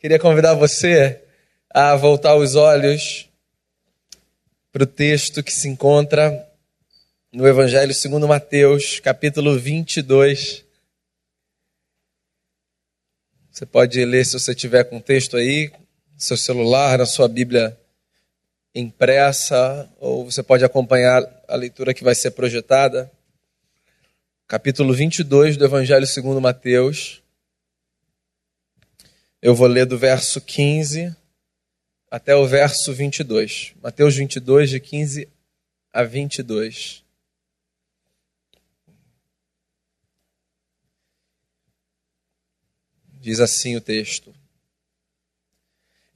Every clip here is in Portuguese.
Queria convidar você a voltar os olhos para o texto que se encontra no Evangelho segundo Mateus, capítulo 22. Você pode ler se você tiver com o texto aí, no seu celular, na sua Bíblia impressa, ou você pode acompanhar a leitura que vai ser projetada. Capítulo 22 do Evangelho segundo Mateus. Eu vou ler do verso 15 até o verso 22. Mateus 22, de 15 a 22. Diz assim o texto: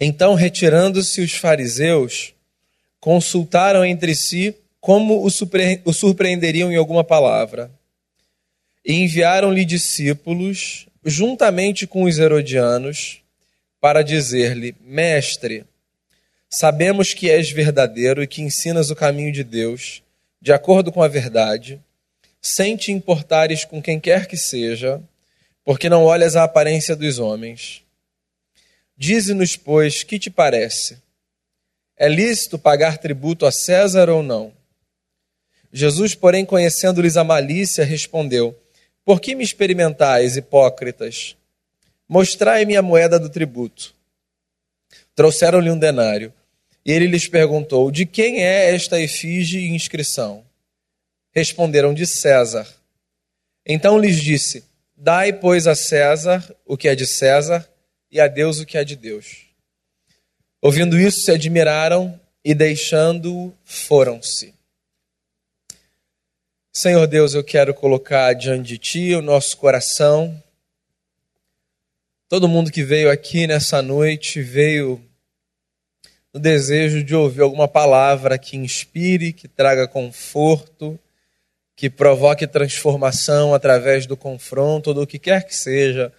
Então, retirando-se os fariseus, consultaram entre si como o surpreenderiam em alguma palavra. E enviaram-lhe discípulos, juntamente com os herodianos, para dizer-lhe: Mestre, sabemos que és verdadeiro e que ensinas o caminho de Deus, de acordo com a verdade, sem te importares com quem quer que seja porque não olhas a aparência dos homens. Dize-nos, pois, que te parece? É lícito pagar tributo a César ou não? Jesus, porém, conhecendo-lhes a malícia, respondeu: Por que me experimentais, hipócritas? Mostrai-me a moeda do tributo. Trouxeram-lhe um denário. E ele lhes perguntou: De quem é esta efígie e inscrição? Responderam: De César. Então lhes disse: Dai, pois, a César o que é de César e a Deus o que é de Deus. Ouvindo isso, se admiraram e, deixando-o, foram-se. Senhor Deus, eu quero colocar diante de Ti o nosso coração. Todo mundo que veio aqui nessa noite veio no desejo de ouvir alguma palavra que inspire, que traga conforto, que provoque transformação através do confronto do que quer que seja.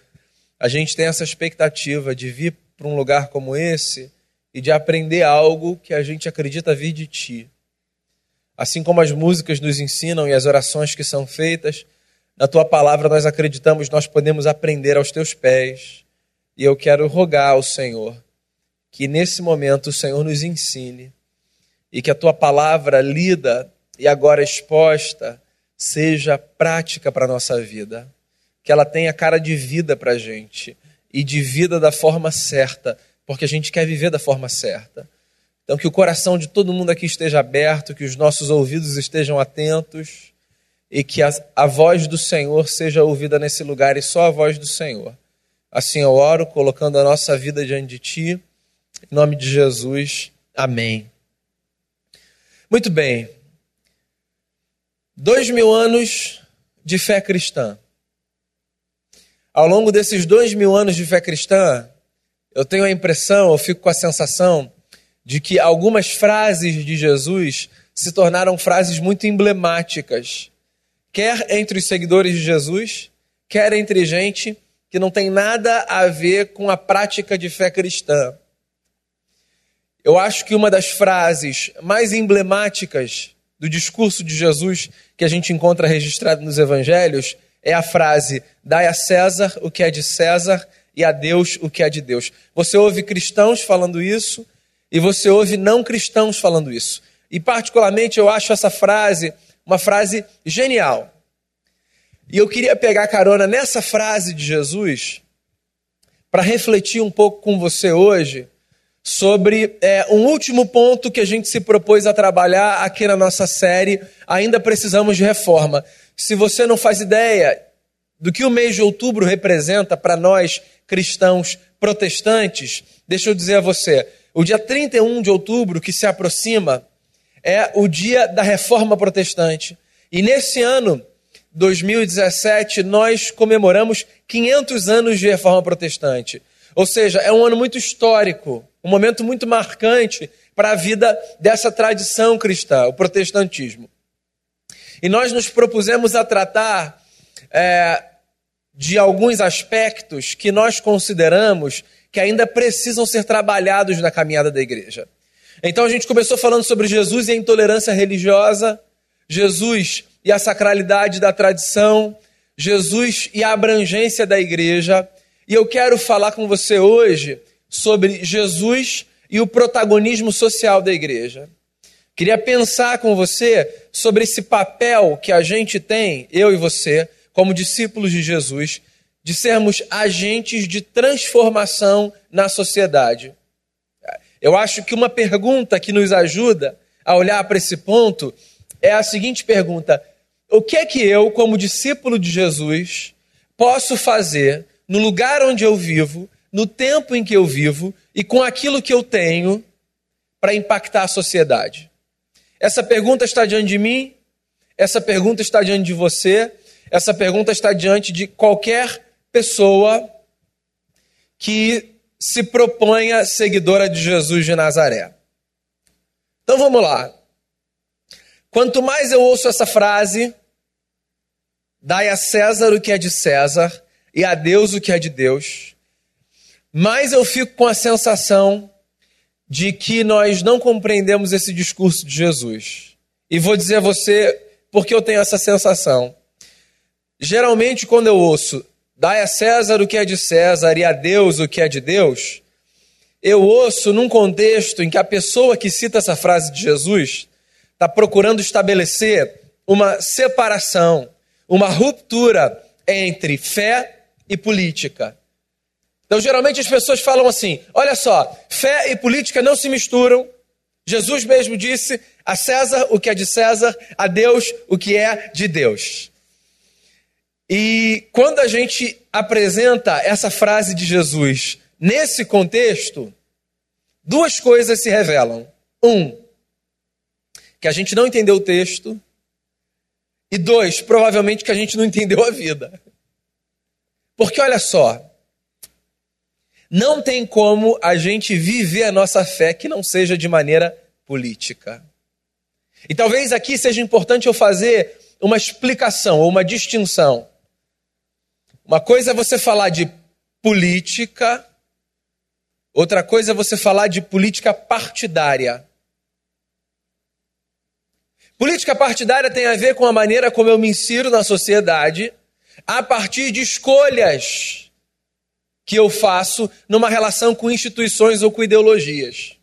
A gente tem essa expectativa de vir para um lugar como esse e de aprender algo que a gente acredita vir de ti. Assim como as músicas nos ensinam e as orações que são feitas, na tua palavra nós acreditamos, nós podemos aprender aos teus pés. E eu quero rogar ao Senhor que nesse momento o Senhor nos ensine e que a tua palavra lida e agora exposta seja prática para a nossa vida, que ela tenha cara de vida para a gente e de vida da forma certa, porque a gente quer viver da forma certa. Então, que o coração de todo mundo aqui esteja aberto, que os nossos ouvidos estejam atentos e que a, a voz do Senhor seja ouvida nesse lugar e só a voz do Senhor. Assim eu oro, colocando a nossa vida diante de Ti. Em nome de Jesus. Amém. Muito bem. Dois mil anos de fé cristã. Ao longo desses dois mil anos de fé cristã, eu tenho a impressão, eu fico com a sensação de que algumas frases de Jesus se tornaram frases muito emblemáticas, quer entre os seguidores de Jesus, quer entre gente que não tem nada a ver com a prática de fé cristã. Eu acho que uma das frases mais emblemáticas do discurso de Jesus que a gente encontra registrado nos evangelhos é a frase: dai a César o que é de César e a Deus o que é de Deus. Você ouve cristãos falando isso e você ouve não cristãos falando isso. E particularmente eu acho essa frase uma frase genial. E eu queria pegar carona nessa frase de Jesus para refletir um pouco com você hoje sobre é, um último ponto que a gente se propôs a trabalhar aqui na nossa série. Ainda precisamos de reforma. Se você não faz ideia do que o mês de outubro representa para nós cristãos protestantes, deixa eu dizer a você: o dia 31 de outubro, que se aproxima, é o dia da reforma protestante. E nesse ano, 2017, nós comemoramos 500 anos de reforma protestante. Ou seja, é um ano muito histórico um momento muito marcante para a vida dessa tradição cristã, o protestantismo. E nós nos propusemos a tratar é, de alguns aspectos que nós consideramos que ainda precisam ser trabalhados na caminhada da igreja. Então a gente começou falando sobre Jesus e a intolerância religiosa, Jesus e a sacralidade da tradição, Jesus e a abrangência da igreja. E eu quero falar com você hoje sobre Jesus e o protagonismo social da igreja. Queria pensar com você sobre esse papel que a gente tem, eu e você, como discípulos de Jesus, de sermos agentes de transformação na sociedade. Eu acho que uma pergunta que nos ajuda a olhar para esse ponto é a seguinte pergunta: O que é que eu, como discípulo de Jesus, posso fazer no lugar onde eu vivo, no tempo em que eu vivo e com aquilo que eu tenho para impactar a sociedade? Essa pergunta está diante de mim, essa pergunta está diante de você, essa pergunta está diante de qualquer pessoa que se proponha seguidora de Jesus de Nazaré. Então vamos lá. Quanto mais eu ouço essa frase, dai a César o que é de César e a Deus o que é de Deus, mais eu fico com a sensação de que nós não compreendemos esse discurso de Jesus. E vou dizer a você porque eu tenho essa sensação. Geralmente, quando eu ouço dai a César o que é de César e a Deus o que é de Deus, eu ouço num contexto em que a pessoa que cita essa frase de Jesus está procurando estabelecer uma separação, uma ruptura entre fé e política. Então, geralmente as pessoas falam assim: olha só, fé e política não se misturam. Jesus mesmo disse: a César o que é de César, a Deus o que é de Deus. E quando a gente apresenta essa frase de Jesus nesse contexto, duas coisas se revelam. Um, que a gente não entendeu o texto. E dois, provavelmente que a gente não entendeu a vida. Porque olha só, não tem como a gente viver a nossa fé que não seja de maneira política. E talvez aqui seja importante eu fazer uma explicação ou uma distinção. Uma coisa é você falar de política, outra coisa é você falar de política partidária. Política partidária tem a ver com a maneira como eu me insiro na sociedade a partir de escolhas que eu faço numa relação com instituições ou com ideologias.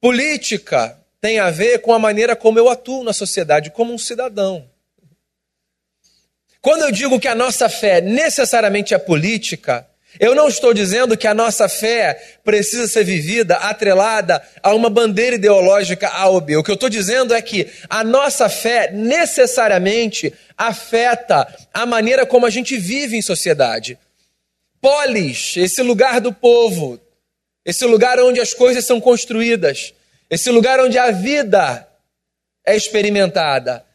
Política tem a ver com a maneira como eu atuo na sociedade, como um cidadão. Quando eu digo que a nossa fé necessariamente é política, eu não estou dizendo que a nossa fé precisa ser vivida atrelada a uma bandeira ideológica A ou B. O que eu estou dizendo é que a nossa fé necessariamente afeta a maneira como a gente vive em sociedade polis, esse lugar do povo, esse lugar onde as coisas são construídas, esse lugar onde a vida é experimentada.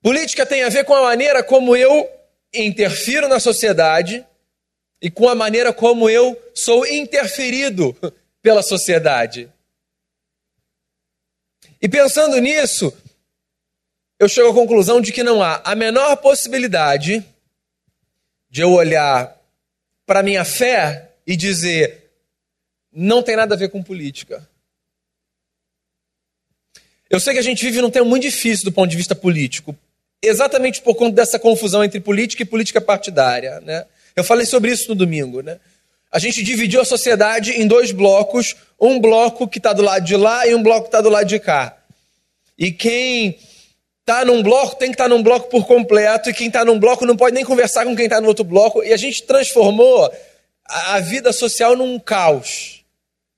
Política tem a ver com a maneira como eu interfiro na sociedade e com a maneira como eu sou interferido pela sociedade. E pensando nisso, eu chego à conclusão de que não há a menor possibilidade de eu olhar para minha fé e dizer: não tem nada a ver com política. Eu sei que a gente vive num tempo muito difícil do ponto de vista político, exatamente por conta dessa confusão entre política e política partidária. Né? Eu falei sobre isso no domingo. Né? A gente dividiu a sociedade em dois blocos, um bloco que está do lado de lá e um bloco que está do lado de cá. E quem está num bloco tem que estar tá num bloco por completo, e quem está num bloco não pode nem conversar com quem está no outro bloco, e a gente transformou a vida social num caos,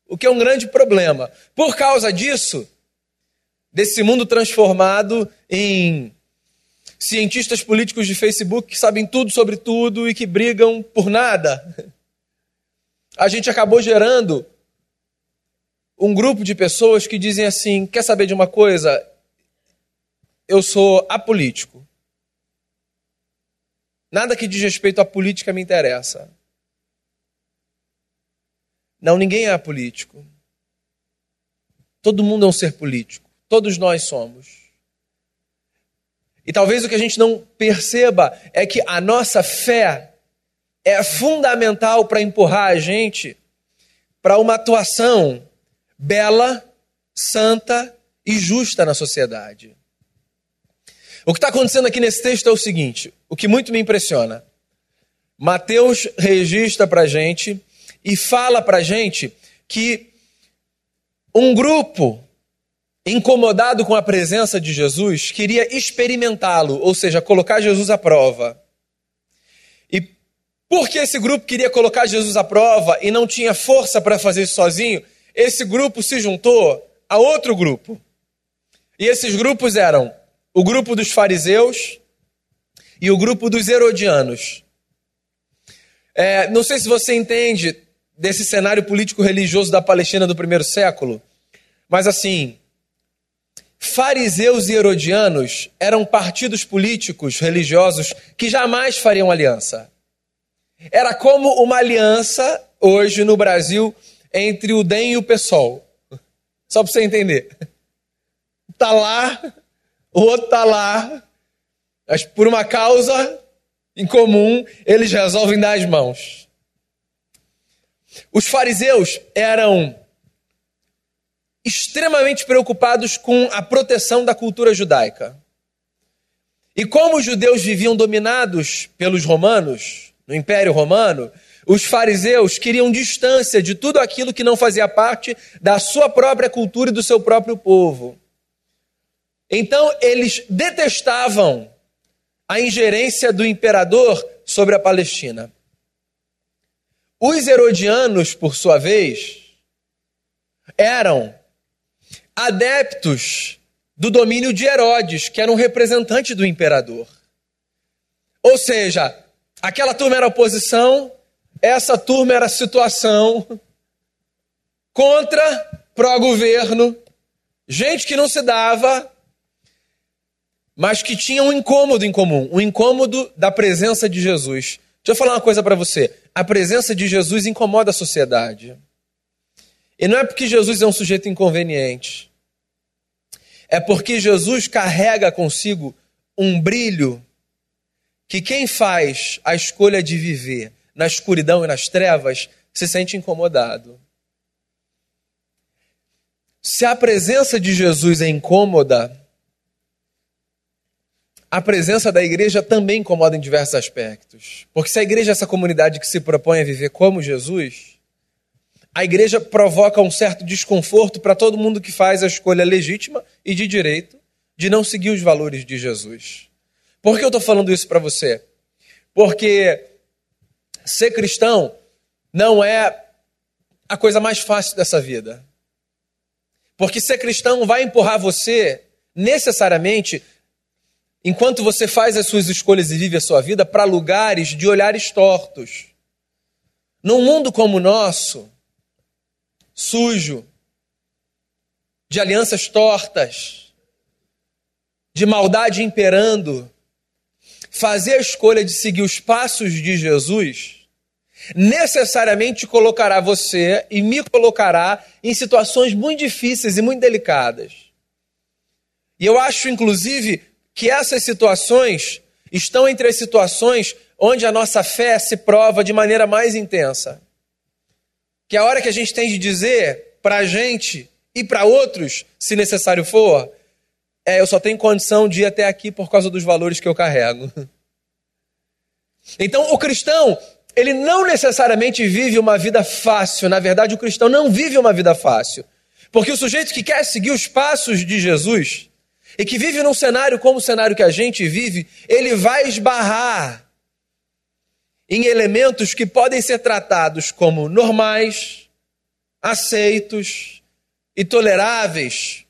o que é um grande problema. Por causa disso, desse mundo transformado em cientistas políticos de Facebook que sabem tudo sobre tudo e que brigam por nada, a gente acabou gerando um grupo de pessoas que dizem assim: quer saber de uma coisa? eu sou apolítico. Nada que diz respeito à política me interessa. Não, ninguém é apolítico. Todo mundo é um ser político. Todos nós somos. E talvez o que a gente não perceba é que a nossa fé é fundamental para empurrar a gente para uma atuação bela, santa e justa na sociedade. O que está acontecendo aqui nesse texto é o seguinte: o que muito me impressiona. Mateus registra para gente e fala para gente que um grupo incomodado com a presença de Jesus queria experimentá-lo, ou seja, colocar Jesus à prova. E porque esse grupo queria colocar Jesus à prova e não tinha força para fazer isso sozinho, esse grupo se juntou a outro grupo. E esses grupos eram o grupo dos fariseus e o grupo dos herodianos. É, não sei se você entende desse cenário político-religioso da Palestina do primeiro século, mas assim, fariseus e herodianos eram partidos políticos religiosos que jamais fariam aliança. Era como uma aliança hoje no Brasil entre o DEM e o PSOL. Só para você entender. Tá lá, o outro tá lá, mas por uma causa em comum, eles resolvem dar as mãos. Os fariseus eram extremamente preocupados com a proteção da cultura judaica. E como os judeus viviam dominados pelos romanos, no Império Romano, os fariseus queriam distância de tudo aquilo que não fazia parte da sua própria cultura e do seu próprio povo. Então, eles detestavam a ingerência do imperador sobre a Palestina. Os herodianos, por sua vez, eram adeptos do domínio de Herodes, que era um representante do imperador. Ou seja, aquela turma era oposição, essa turma era situação contra pró-governo, gente que não se dava, mas que tinha um incômodo em comum, um incômodo da presença de Jesus. Deixa eu falar uma coisa para você. A presença de Jesus incomoda a sociedade. E não é porque Jesus é um sujeito inconveniente é porque Jesus carrega consigo um brilho que quem faz a escolha de viver na escuridão e nas trevas se sente incomodado. Se a presença de Jesus é incômoda, a presença da igreja também incomoda em diversos aspectos. Porque se a igreja é essa comunidade que se propõe a viver como Jesus, a igreja provoca um certo desconforto para todo mundo que faz a escolha legítima e de direito de não seguir os valores de Jesus. Por que eu estou falando isso para você? Porque ser cristão não é a coisa mais fácil dessa vida. Porque ser cristão vai empurrar você, necessariamente, enquanto você faz as suas escolhas e vive a sua vida, para lugares de olhares tortos. Num mundo como o nosso, sujo, de alianças tortas, de maldade imperando, fazer a escolha de seguir os passos de Jesus necessariamente colocará você e me colocará em situações muito difíceis e muito delicadas. E eu acho, inclusive, que essas situações estão entre as situações onde a nossa fé se prova de maneira mais intensa que a hora que a gente tem de dizer para a gente e para outros, se necessário for, é, eu só tenho condição de ir até aqui por causa dos valores que eu carrego. Então, o cristão, ele não necessariamente vive uma vida fácil. Na verdade, o cristão não vive uma vida fácil. Porque o sujeito que quer seguir os passos de Jesus e que vive num cenário como o cenário que a gente vive, ele vai esbarrar em elementos que podem ser tratados como normais, aceitos e toleráveis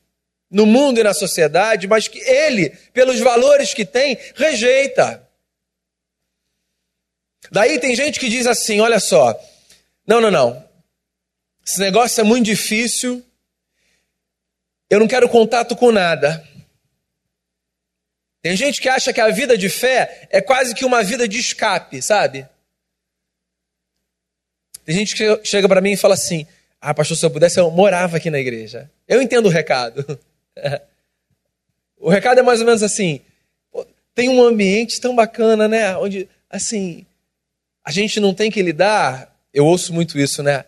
no mundo e na sociedade, mas que ele, pelos valores que tem, rejeita. Daí tem gente que diz assim: olha só, não, não, não, esse negócio é muito difícil, eu não quero contato com nada. Tem gente que acha que a vida de fé é quase que uma vida de escape, sabe? Tem gente que chega para mim e fala assim: Ah, pastor, se eu pudesse, eu morava aqui na igreja. Eu entendo o recado. o recado é mais ou menos assim: tem um ambiente tão bacana, né? Onde, assim, a gente não tem que lidar. Eu ouço muito isso, né?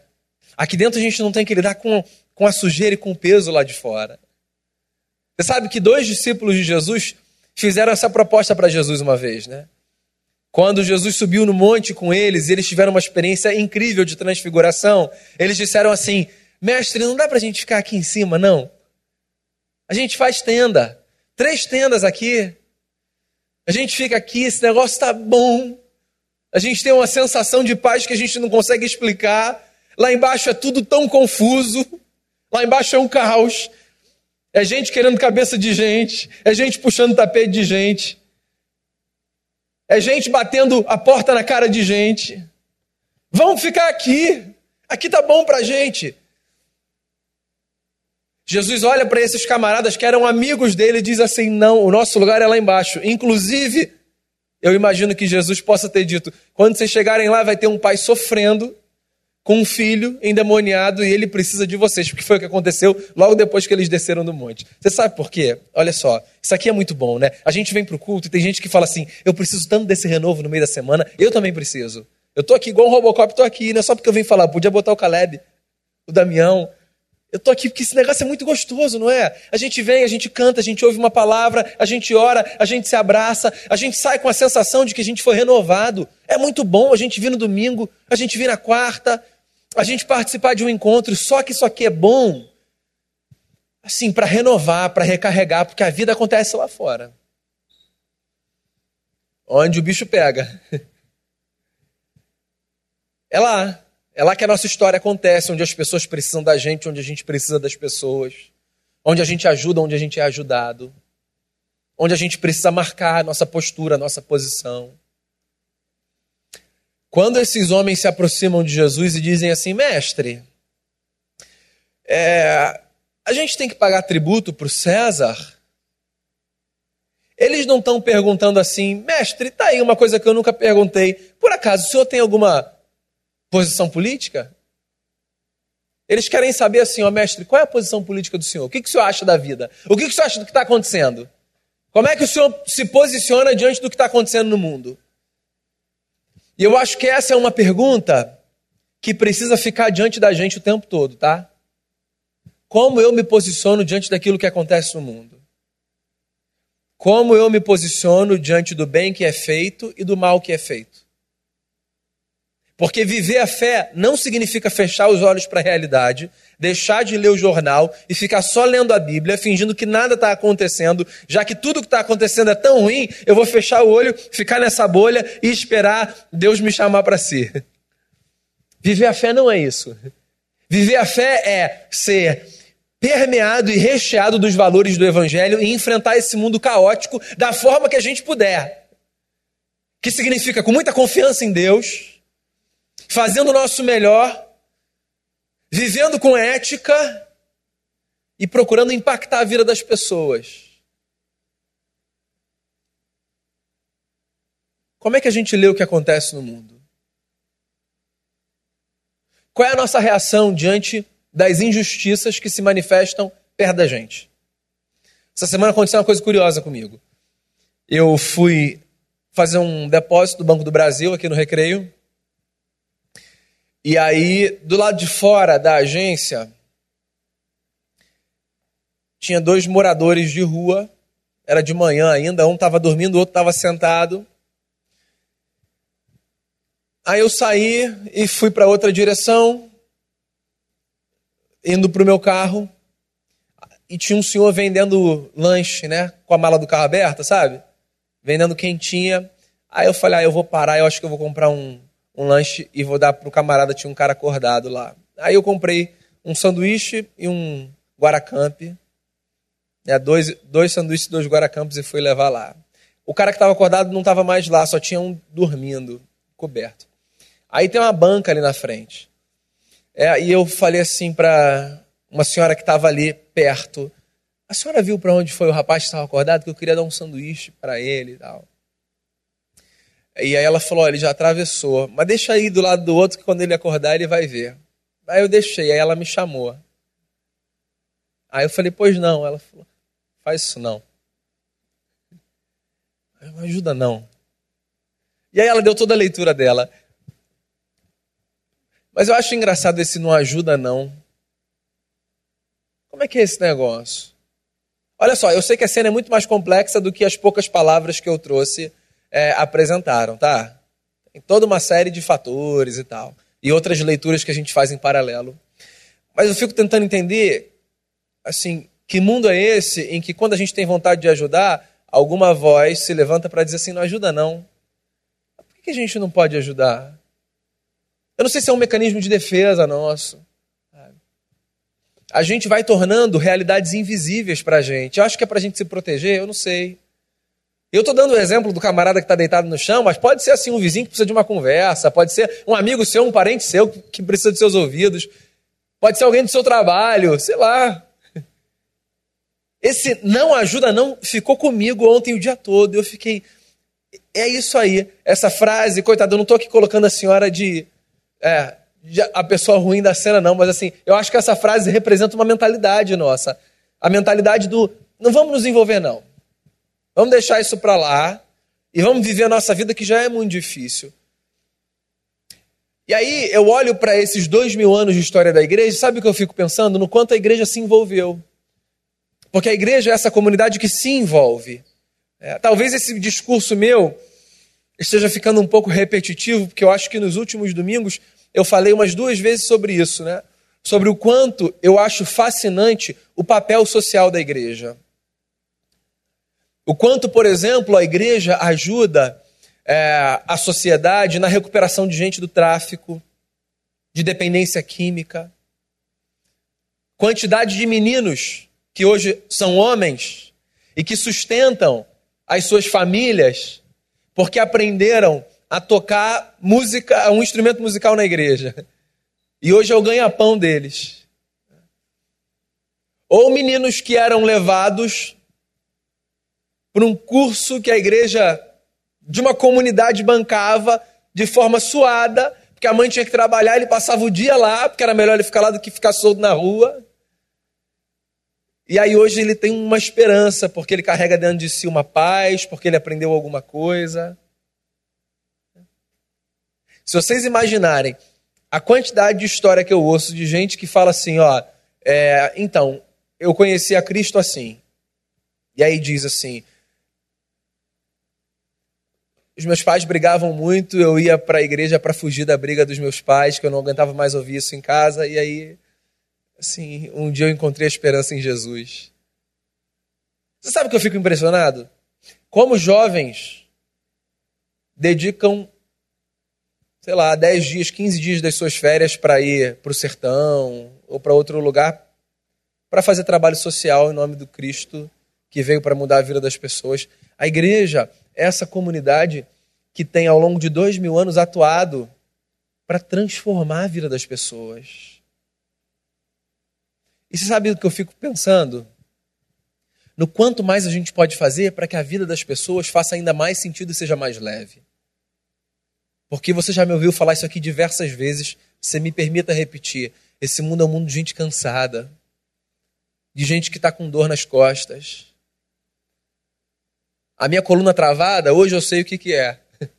Aqui dentro a gente não tem que lidar com, com a sujeira e com o peso lá de fora. Você sabe que dois discípulos de Jesus fizeram essa proposta para Jesus uma vez, né? Quando Jesus subiu no monte com eles, eles tiveram uma experiência incrível de transfiguração. Eles disseram assim: Mestre, não dá para a gente ficar aqui em cima, não. A gente faz tenda. Três tendas aqui. A gente fica aqui, esse negócio está bom. A gente tem uma sensação de paz que a gente não consegue explicar. Lá embaixo é tudo tão confuso. Lá embaixo é um caos. É gente querendo cabeça de gente. É gente puxando tapete de gente. É gente batendo a porta na cara de gente. Vamos ficar aqui. Aqui tá bom pra gente. Jesus olha para esses camaradas que eram amigos dele e diz assim: Não, o nosso lugar é lá embaixo. Inclusive, eu imagino que Jesus possa ter dito: quando vocês chegarem lá, vai ter um pai sofrendo com um filho endemoniado e ele precisa de vocês, porque foi o que aconteceu logo depois que eles desceram do monte. Você sabe por quê? Olha só, isso aqui é muito bom, né? A gente vem para o culto e tem gente que fala assim: eu preciso tanto desse renovo no meio da semana, eu também preciso. Eu tô aqui igual um Robocop, tô aqui, não é só porque eu vim falar, podia botar o Caleb, o Damião, eu tô aqui porque esse negócio é muito gostoso, não é? A gente vem, a gente canta, a gente ouve uma palavra, a gente ora, a gente se abraça, a gente sai com a sensação de que a gente foi renovado. É muito bom a gente vir no domingo, a gente vir na quarta, a gente participar de um encontro. Só que isso aqui é bom, assim, para renovar, para recarregar, porque a vida acontece lá fora. Onde o bicho pega. É lá. É lá que a nossa história acontece, onde as pessoas precisam da gente, onde a gente precisa das pessoas, onde a gente ajuda, onde a gente é ajudado, onde a gente precisa marcar a nossa postura, a nossa posição. Quando esses homens se aproximam de Jesus e dizem assim, mestre, é, a gente tem que pagar tributo para o César. Eles não estão perguntando assim, mestre, tá aí uma coisa que eu nunca perguntei. Por acaso o senhor tem alguma posição política? Eles querem saber assim, ó mestre, qual é a posição política do senhor? O que, que o senhor acha da vida? O que, que o senhor acha do que está acontecendo? Como é que o senhor se posiciona diante do que está acontecendo no mundo? E eu acho que essa é uma pergunta que precisa ficar diante da gente o tempo todo, tá? Como eu me posiciono diante daquilo que acontece no mundo? Como eu me posiciono diante do bem que é feito e do mal que é feito? Porque viver a fé não significa fechar os olhos para a realidade, deixar de ler o jornal e ficar só lendo a Bíblia, fingindo que nada está acontecendo, já que tudo que está acontecendo é tão ruim, eu vou fechar o olho, ficar nessa bolha e esperar Deus me chamar para si. Viver a fé não é isso. Viver a fé é ser permeado e recheado dos valores do Evangelho e enfrentar esse mundo caótico da forma que a gente puder. Que significa com muita confiança em Deus fazendo o nosso melhor, vivendo com ética e procurando impactar a vida das pessoas. Como é que a gente lê o que acontece no mundo? Qual é a nossa reação diante das injustiças que se manifestam perto da gente? Essa semana aconteceu uma coisa curiosa comigo. Eu fui fazer um depósito do Banco do Brasil aqui no Recreio e aí, do lado de fora da agência, tinha dois moradores de rua, era de manhã ainda, um estava dormindo, o outro estava sentado. Aí eu saí e fui para outra direção, indo para o meu carro, e tinha um senhor vendendo lanche, né? Com a mala do carro aberta, sabe? Vendendo quentinha. Aí eu falei, ah, eu vou parar, eu acho que eu vou comprar um, um lanche e vou dar pro camarada, tinha um cara acordado lá. Aí eu comprei um sanduíche e um guaracamp, né, dois, dois sanduíches e dois guaracampos e fui levar lá. O cara que estava acordado não estava mais lá, só tinha um dormindo, coberto. Aí tem uma banca ali na frente. É, e eu falei assim para uma senhora que estava ali perto: A senhora viu para onde foi o rapaz que estava acordado? Que eu queria dar um sanduíche para ele e tal. E aí ela falou: ele já atravessou, mas deixa aí do lado do outro que quando ele acordar ele vai ver. Aí eu deixei, aí ela me chamou. Aí eu falei: pois não. Ela falou: faz isso não. Não ajuda não. E aí ela deu toda a leitura dela. Mas eu acho engraçado esse não ajuda não. Como é que é esse negócio? Olha só, eu sei que a cena é muito mais complexa do que as poucas palavras que eu trouxe é, apresentaram, tá? Tem toda uma série de fatores e tal. E outras leituras que a gente faz em paralelo. Mas eu fico tentando entender, assim, que mundo é esse em que quando a gente tem vontade de ajudar, alguma voz se levanta para dizer assim: não ajuda não. Por que a gente não pode ajudar? Eu não sei se é um mecanismo de defesa nosso. A gente vai tornando realidades invisíveis para a gente. Eu acho que é para a gente se proteger, eu não sei. Eu estou dando o exemplo do camarada que está deitado no chão, mas pode ser assim um vizinho que precisa de uma conversa, pode ser um amigo seu, um parente seu que precisa de seus ouvidos, pode ser alguém do seu trabalho, sei lá. Esse não ajuda não ficou comigo ontem o dia todo. Eu fiquei, é isso aí. Essa frase, coitado, eu não estou aqui colocando a senhora de, é, de, a pessoa ruim da cena, não, mas assim, eu acho que essa frase representa uma mentalidade nossa. A mentalidade do não vamos nos envolver, não. Vamos deixar isso para lá e vamos viver a nossa vida que já é muito difícil. E aí eu olho para esses dois mil anos de história da igreja, sabe o que eu fico pensando? No quanto a igreja se envolveu. Porque a igreja é essa comunidade que se envolve. É, talvez esse discurso meu esteja ficando um pouco repetitivo, porque eu acho que nos últimos domingos eu falei umas duas vezes sobre isso, né? Sobre o quanto eu acho fascinante o papel social da igreja. O quanto, por exemplo, a igreja ajuda é, a sociedade na recuperação de gente do tráfico, de dependência química. Quantidade de meninos que hoje são homens e que sustentam as suas famílias porque aprenderam a tocar música, um instrumento musical na igreja. E hoje é o ganha-pão deles. Ou meninos que eram levados por um curso que a igreja de uma comunidade bancava de forma suada, porque a mãe tinha que trabalhar, ele passava o dia lá, porque era melhor ele ficar lá do que ficar solto na rua. E aí hoje ele tem uma esperança, porque ele carrega dentro de si uma paz, porque ele aprendeu alguma coisa. Se vocês imaginarem a quantidade de história que eu ouço de gente que fala assim, ó, é, então, eu conheci a Cristo assim. E aí diz assim, os meus pais brigavam muito, eu ia para a igreja para fugir da briga dos meus pais, que eu não aguentava mais ouvir isso em casa, e aí, assim, um dia eu encontrei a esperança em Jesus. Você sabe que eu fico impressionado? Como jovens dedicam, sei lá, 10 dias, 15 dias das suas férias para ir para o sertão ou para outro lugar para fazer trabalho social em nome do Cristo que veio para mudar a vida das pessoas. A igreja essa comunidade que tem ao longo de dois mil anos atuado para transformar a vida das pessoas. E você sabe o que eu fico pensando? No quanto mais a gente pode fazer para que a vida das pessoas faça ainda mais sentido e seja mais leve. Porque você já me ouviu falar isso aqui diversas vezes, você me permita repetir. Esse mundo é um mundo de gente cansada, de gente que está com dor nas costas, a minha coluna travada, hoje eu sei o que, que é.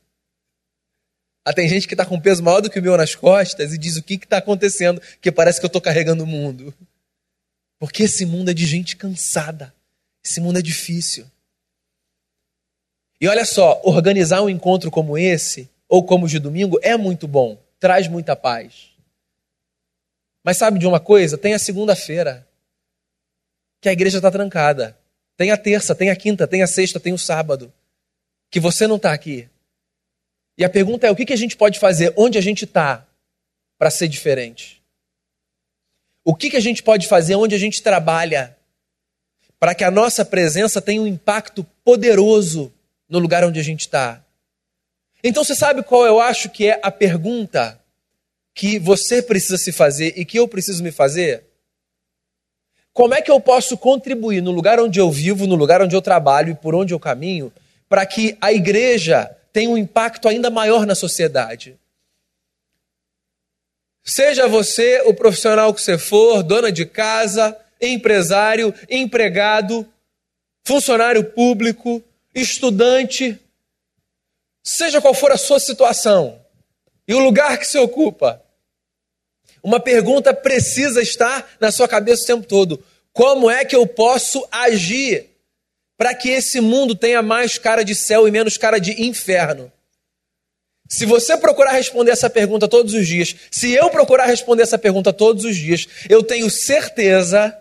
Ah, tem gente que está com peso maior do que o meu nas costas e diz o que está acontecendo, que parece que eu estou carregando o mundo. Porque esse mundo é de gente cansada. Esse mundo é difícil. E olha só, organizar um encontro como esse, ou como o de domingo, é muito bom, traz muita paz. Mas sabe de uma coisa? Tem a segunda-feira, que a igreja está trancada. Tem a terça, tem a quinta, tem a sexta, tem o sábado. Que você não está aqui. E a pergunta é: o que a gente pode fazer onde a gente está para ser diferente? O que a gente pode fazer onde a gente trabalha para que a nossa presença tenha um impacto poderoso no lugar onde a gente está? Então você sabe qual eu acho que é a pergunta que você precisa se fazer e que eu preciso me fazer? Como é que eu posso contribuir no lugar onde eu vivo, no lugar onde eu trabalho e por onde eu caminho, para que a igreja tenha um impacto ainda maior na sociedade? Seja você o profissional que você for, dona de casa, empresário, empregado, funcionário público, estudante, seja qual for a sua situação e o lugar que você ocupa, uma pergunta precisa estar na sua cabeça o tempo todo: como é que eu posso agir para que esse mundo tenha mais cara de céu e menos cara de inferno? Se você procurar responder essa pergunta todos os dias, se eu procurar responder essa pergunta todos os dias, eu tenho certeza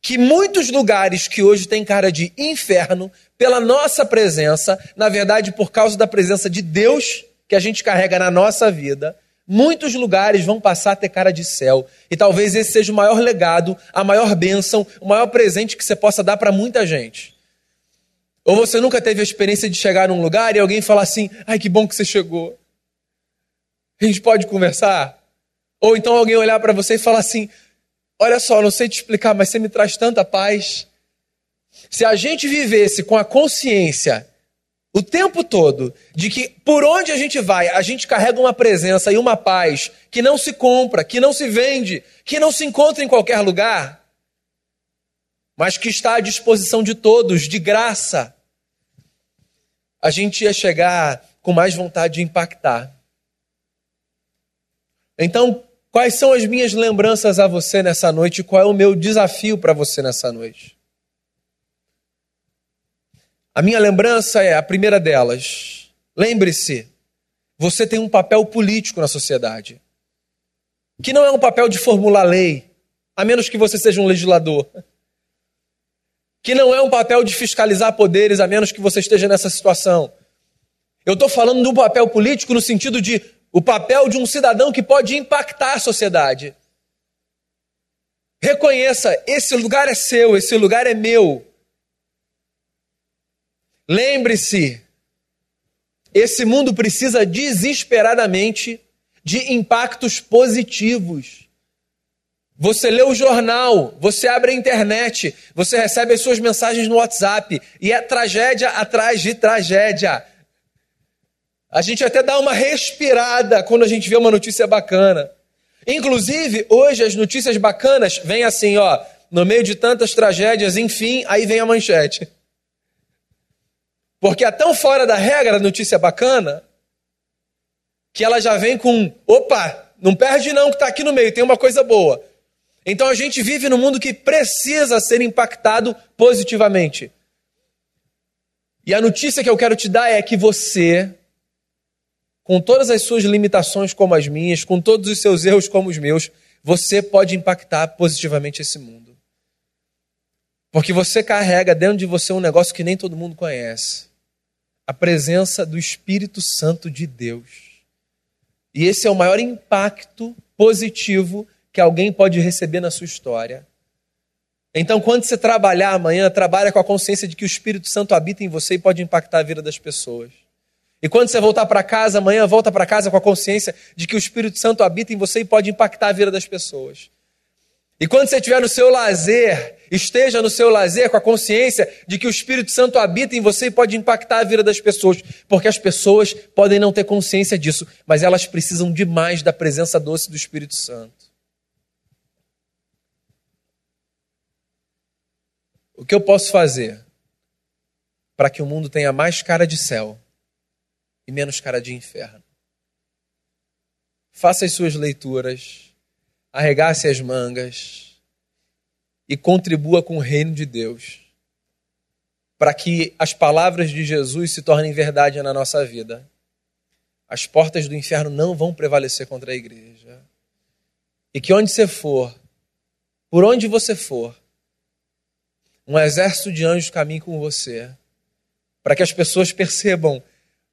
que muitos lugares que hoje têm cara de inferno, pela nossa presença, na verdade por causa da presença de Deus que a gente carrega na nossa vida, muitos lugares vão passar a ter cara de céu. E talvez esse seja o maior legado, a maior bênção, o maior presente que você possa dar para muita gente. Ou você nunca teve a experiência de chegar num lugar e alguém falar assim: ai, que bom que você chegou. A gente pode conversar? Ou então alguém olhar para você e falar assim: olha só, não sei te explicar, mas você me traz tanta paz. Se a gente vivesse com a consciência o tempo todo de que por onde a gente vai, a gente carrega uma presença e uma paz que não se compra, que não se vende, que não se encontra em qualquer lugar, mas que está à disposição de todos, de graça a gente ia chegar com mais vontade de impactar. Então, quais são as minhas lembranças a você nessa noite? Qual é o meu desafio para você nessa noite? A minha lembrança é a primeira delas. Lembre-se, você tem um papel político na sociedade, que não é um papel de formular lei, a menos que você seja um legislador que não é um papel de fiscalizar poderes, a menos que você esteja nessa situação. Eu estou falando do papel político no sentido de o papel de um cidadão que pode impactar a sociedade. Reconheça, esse lugar é seu, esse lugar é meu. Lembre-se, esse mundo precisa desesperadamente de impactos positivos. Você lê o jornal, você abre a internet, você recebe as suas mensagens no WhatsApp e é tragédia atrás de tragédia. A gente até dá uma respirada quando a gente vê uma notícia bacana. Inclusive, hoje as notícias bacanas vêm assim, ó, no meio de tantas tragédias, enfim, aí vem a manchete. Porque é tão fora da regra a notícia bacana que ela já vem com, opa, não perde não que está aqui no meio, tem uma coisa boa. Então a gente vive num mundo que precisa ser impactado positivamente. E a notícia que eu quero te dar é que você, com todas as suas limitações como as minhas, com todos os seus erros como os meus, você pode impactar positivamente esse mundo. Porque você carrega dentro de você um negócio que nem todo mundo conhece a presença do Espírito Santo de Deus. E esse é o maior impacto positivo que alguém pode receber na sua história. Então, quando você trabalhar amanhã, trabalha com a consciência de que o Espírito Santo habita em você e pode impactar a vida das pessoas. E quando você voltar para casa amanhã, volta para casa com a consciência de que o Espírito Santo habita em você e pode impactar a vida das pessoas. E quando você estiver no seu lazer, esteja no seu lazer com a consciência de que o Espírito Santo habita em você e pode impactar a vida das pessoas, porque as pessoas podem não ter consciência disso, mas elas precisam demais da presença doce do Espírito Santo. O que eu posso fazer para que o mundo tenha mais cara de céu e menos cara de inferno? Faça as suas leituras, arregace as mangas e contribua com o reino de Deus, para que as palavras de Jesus se tornem verdade na nossa vida. As portas do inferno não vão prevalecer contra a igreja. E que onde você for, por onde você for, um exército de anjos caminhe com você, para que as pessoas percebam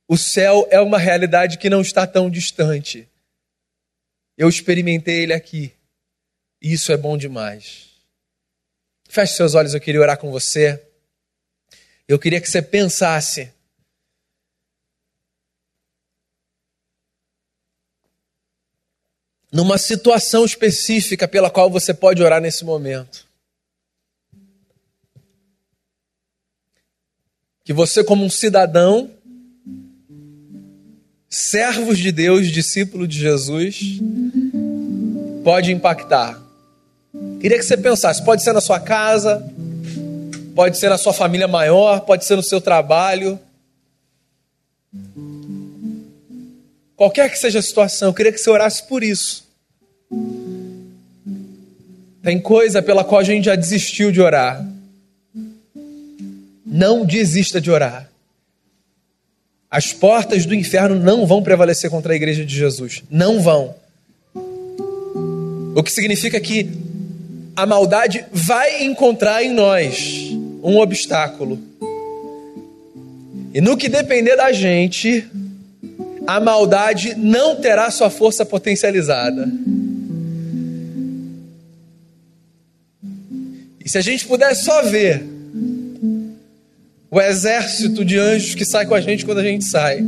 o céu é uma realidade que não está tão distante. Eu experimentei ele aqui. E isso é bom demais. Feche seus olhos, eu queria orar com você. Eu queria que você pensasse. Numa situação específica pela qual você pode orar nesse momento. que você, como um cidadão, servos de Deus, discípulo de Jesus, pode impactar. Queria que você pensasse: pode ser na sua casa, pode ser na sua família maior, pode ser no seu trabalho. Qualquer que seja a situação, eu queria que você orasse por isso. Tem coisa pela qual a gente já desistiu de orar. Não desista de orar. As portas do inferno não vão prevalecer contra a igreja de Jesus. Não vão. O que significa que a maldade vai encontrar em nós um obstáculo. E no que depender da gente, a maldade não terá sua força potencializada. E se a gente pudesse só ver o exército de anjos que sai com a gente quando a gente sai,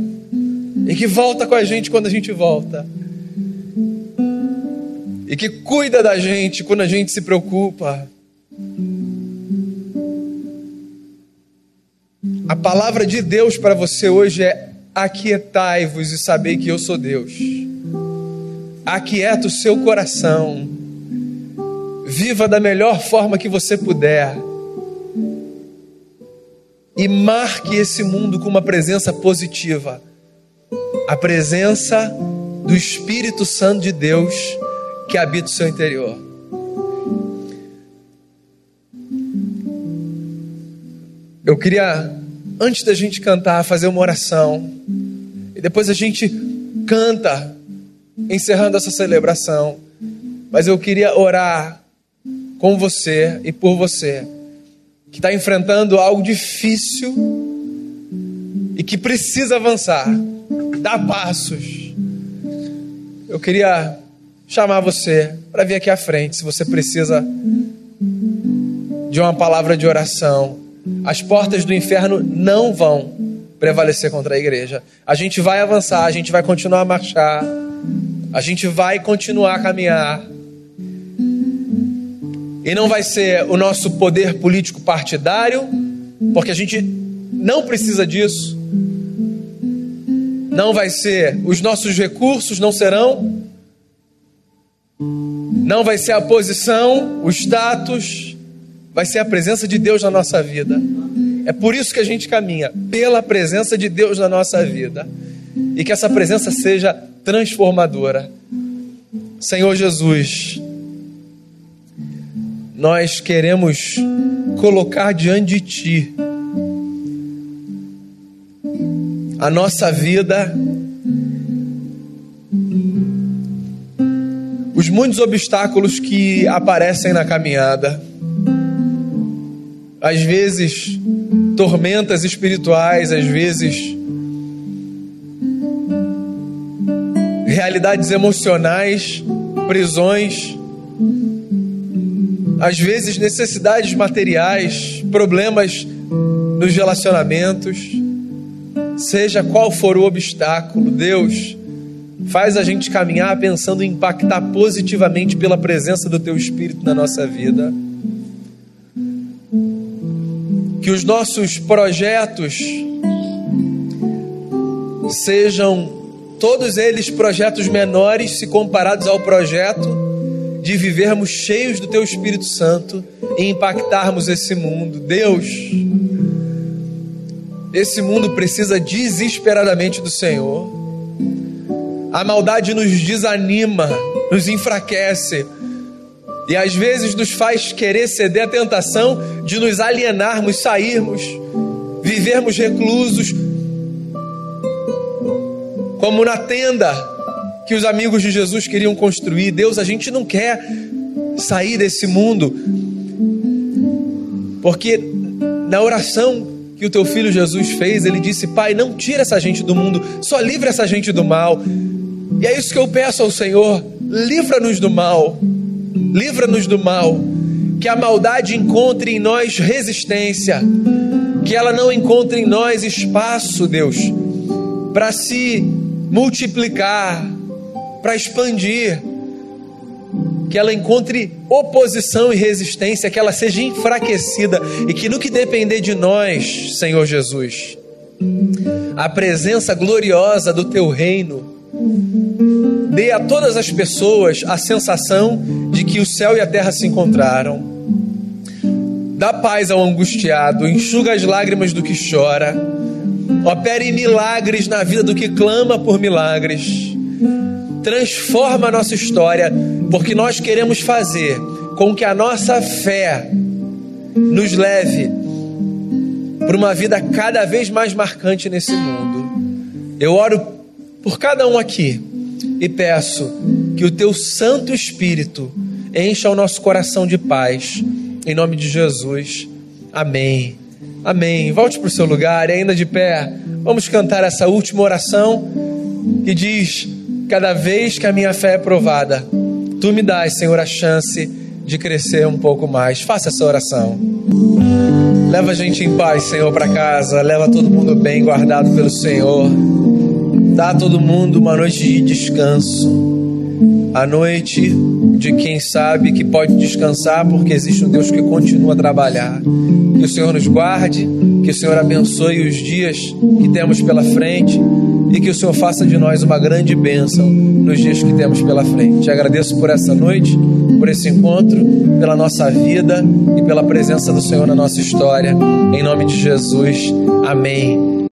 e que volta com a gente quando a gente volta, e que cuida da gente quando a gente se preocupa. A palavra de Deus para você hoje é: aquietai-vos e sabei que eu sou Deus. Aquieta o seu coração. Viva da melhor forma que você puder. E marque esse mundo com uma presença positiva. A presença do Espírito Santo de Deus que habita o seu interior. Eu queria, antes da gente cantar, fazer uma oração. E depois a gente canta, encerrando essa celebração. Mas eu queria orar com você e por você, que está enfrentando algo difícil e que precisa avançar, dar passos. Eu queria chamar você para vir aqui à frente, se você precisa de uma palavra de oração. As portas do inferno não vão prevalecer contra a igreja. A gente vai avançar, a gente vai continuar a marchar, a gente vai continuar a caminhar. E não vai ser o nosso poder político partidário, porque a gente não precisa disso. Não vai ser os nossos recursos, não serão não vai ser a posição, o status, vai ser a presença de Deus na nossa vida. É por isso que a gente caminha, pela presença de Deus na nossa vida. E que essa presença seja transformadora. Senhor Jesus, nós queremos colocar diante de Ti a nossa vida. Os muitos obstáculos que aparecem na caminhada, às vezes tormentas espirituais, às vezes realidades emocionais, prisões, às vezes necessidades materiais, problemas nos relacionamentos, seja qual for o obstáculo, Deus Faz a gente caminhar pensando em impactar positivamente pela presença do Teu Espírito na nossa vida. Que os nossos projetos sejam todos eles projetos menores se comparados ao projeto de vivermos cheios do Teu Espírito Santo e impactarmos esse mundo. Deus, esse mundo precisa desesperadamente do Senhor. A maldade nos desanima, nos enfraquece e às vezes nos faz querer ceder à tentação de nos alienarmos, sairmos, vivermos reclusos, como na tenda que os amigos de Jesus queriam construir. Deus, a gente não quer sair desse mundo, porque na oração que o teu filho Jesus fez, ele disse: Pai, não tira essa gente do mundo, só livra essa gente do mal. E é isso que eu peço ao Senhor: livra-nos do mal, livra-nos do mal, que a maldade encontre em nós resistência, que ela não encontre em nós espaço, Deus, para se multiplicar, para expandir, que ela encontre oposição e resistência, que ela seja enfraquecida e que no que depender de nós, Senhor Jesus, a presença gloriosa do teu reino dê a todas as pessoas a sensação de que o céu e a terra se encontraram. Dá paz ao angustiado, enxuga as lágrimas do que chora, opere milagres na vida do que clama por milagres. Transforma a nossa história, porque nós queremos fazer com que a nossa fé nos leve por uma vida cada vez mais marcante nesse mundo. Eu oro por cada um aqui e peço que o teu Santo Espírito encha o nosso coração de paz. Em nome de Jesus. Amém. Amém. Volte para o seu lugar, ainda de pé. Vamos cantar essa última oração que diz: Cada vez que a minha fé é provada, tu me dás, Senhor, a chance de crescer um pouco mais. Faça essa oração. Leva a gente em paz, Senhor, para casa. Leva todo mundo bem guardado pelo Senhor. Dá a todo mundo uma noite de descanso. A noite de quem sabe que pode descansar porque existe um Deus que continua a trabalhar. Que o Senhor nos guarde, que o Senhor abençoe os dias que temos pela frente e que o Senhor faça de nós uma grande bênção nos dias que temos pela frente. Te agradeço por essa noite, por esse encontro, pela nossa vida e pela presença do Senhor na nossa história. Em nome de Jesus. Amém